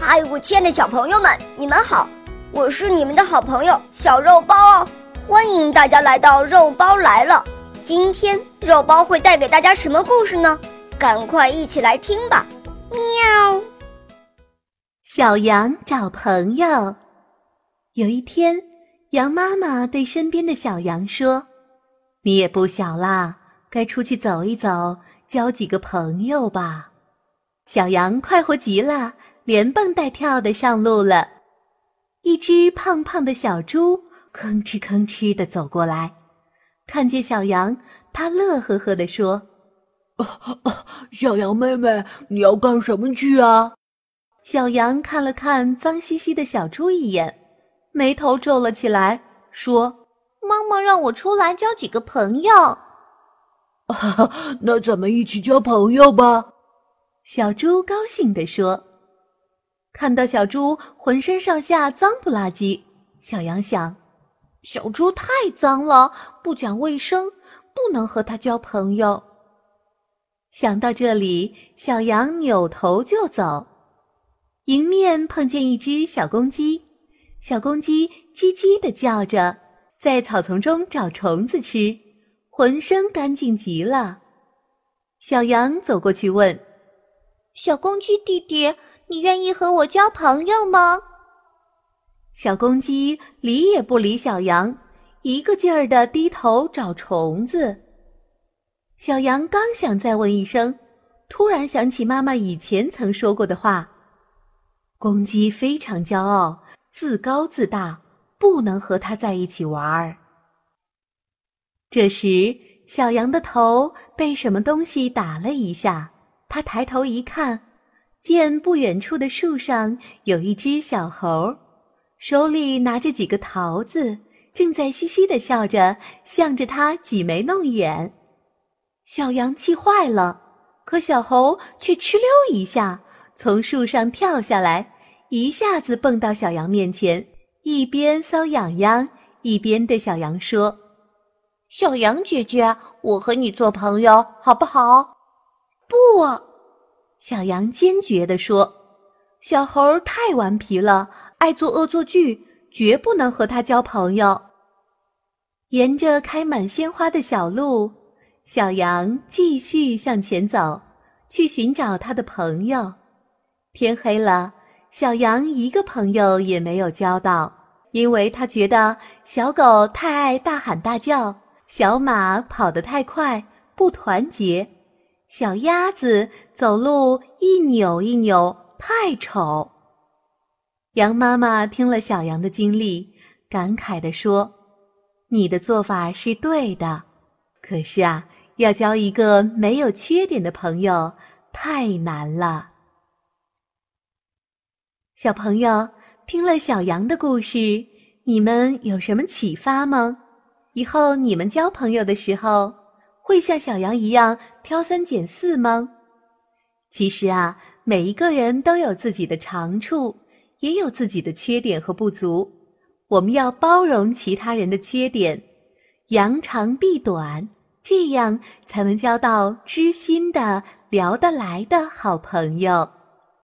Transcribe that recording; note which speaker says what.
Speaker 1: 嗨，我亲爱的小朋友们，你们好！我是你们的好朋友小肉包哦，欢迎大家来到肉包来了。今天肉包会带给大家什么故事呢？赶快一起来听吧！喵。
Speaker 2: 小羊找朋友。有一天，羊妈妈对身边的小羊说：“你也不小啦，该出去走一走，交几个朋友吧。”小羊快活极了。连蹦带跳的上路了，一只胖胖的小猪吭哧吭哧的走过来，看见小羊，它乐呵呵的说：“
Speaker 3: 小羊妹妹，你要干什么去啊？”
Speaker 2: 小羊看了看脏兮兮的小猪一眼，眉头皱了起来，说：“
Speaker 4: 妈妈让我出来交几个朋友。”“
Speaker 3: 那咱们一起交朋友吧。”
Speaker 2: 小猪高兴地说。看到小猪浑身上下脏不拉几，小羊想：
Speaker 4: 小猪太脏了，不讲卫生，不能和它交朋友。
Speaker 2: 想到这里，小羊扭头就走，迎面碰见一只小公鸡，小公鸡叽叽的叫着，在草丛中找虫子吃，浑身干净极了。小羊走过去问：“
Speaker 4: 小公鸡弟弟。”你愿意和我交朋友吗？
Speaker 2: 小公鸡理也不理小羊，一个劲儿的低头找虫子。小羊刚想再问一声，突然想起妈妈以前曾说过的话：公鸡非常骄傲，自高自大，不能和它在一起玩儿。这时，小羊的头被什么东西打了一下，它抬头一看。见不远处的树上有一只小猴，手里拿着几个桃子，正在嘻嘻的笑着，向着他挤眉弄眼。小羊气坏了，可小猴却哧溜一下从树上跳下来，一下子蹦到小羊面前，一边搔痒痒，一边对小羊说：“
Speaker 4: 小羊姐姐，我和你做朋友好不好？”“
Speaker 2: 不。”小羊坚决地说：“小猴太顽皮了，爱做恶作剧，绝不能和他交朋友。”沿着开满鲜花的小路，小羊继续向前走，去寻找他的朋友。天黑了，小羊一个朋友也没有交到，因为他觉得小狗太爱大喊大叫，小马跑得太快，不团结。小鸭子走路一扭一扭，太丑。羊妈妈听了小羊的经历，感慨地说：“你的做法是对的，可是啊，要交一个没有缺点的朋友太难了。”小朋友听了小羊的故事，你们有什么启发吗？以后你们交朋友的时候。会像小羊一样挑三拣四吗？其实啊，每一个人都有自己的长处，也有自己的缺点和不足。我们要包容其他人的缺点，扬长避短，这样才能交到知心的、聊得来的好朋友。